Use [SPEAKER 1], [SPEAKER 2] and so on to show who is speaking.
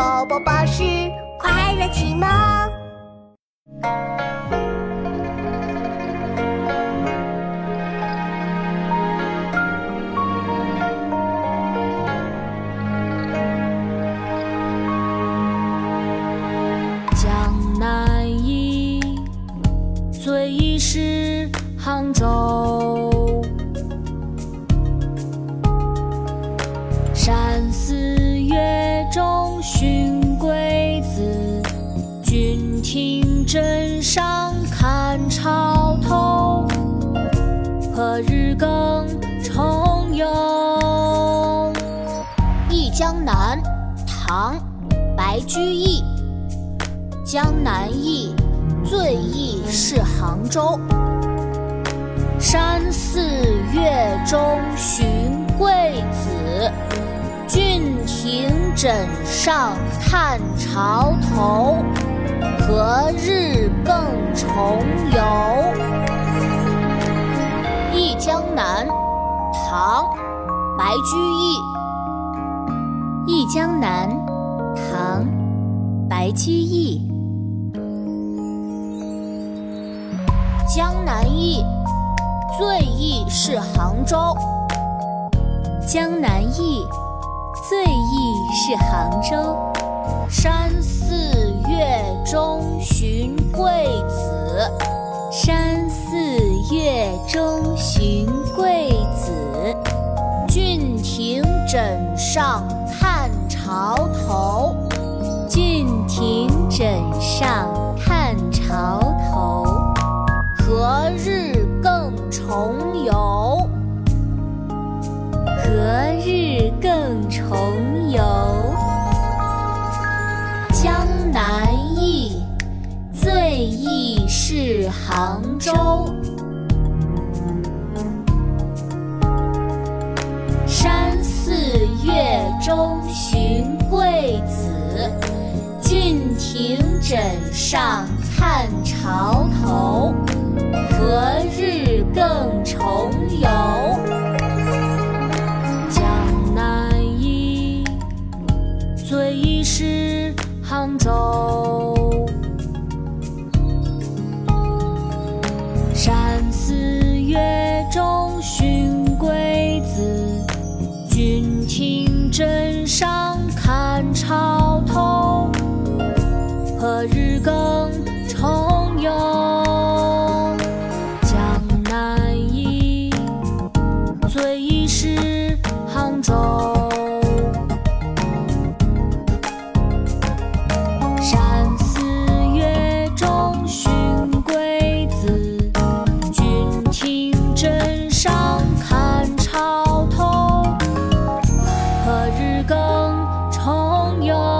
[SPEAKER 1] 宝宝巴士快乐启蒙。
[SPEAKER 2] 江南忆，最忆是杭州。山寺寻桂子，君听枕上看潮头。何日更重游？
[SPEAKER 3] 《忆江南》唐·白居易。江南忆，最忆是杭州。山寺月中寻桂子，枕上看潮头。何日更重游？《忆江南》唐·白居易。
[SPEAKER 2] 《忆江南》唐·白居易。
[SPEAKER 3] 江南忆，最忆是杭州。
[SPEAKER 2] 江南忆，最忆是杭州。
[SPEAKER 3] 山寺月中寻桂子，
[SPEAKER 2] 山寺月中寻桂子。
[SPEAKER 3] 郡亭枕上看潮头，
[SPEAKER 2] 郡亭枕上看潮头。
[SPEAKER 3] 何日更重游？
[SPEAKER 2] 何日更重游？
[SPEAKER 3] 杭州。山寺月中寻桂子，郡亭枕上看潮头。何日更重游？
[SPEAKER 2] 江南忆，最忆是杭州。四月中寻桂子，郡亭枕上看潮头。何日更至更重游。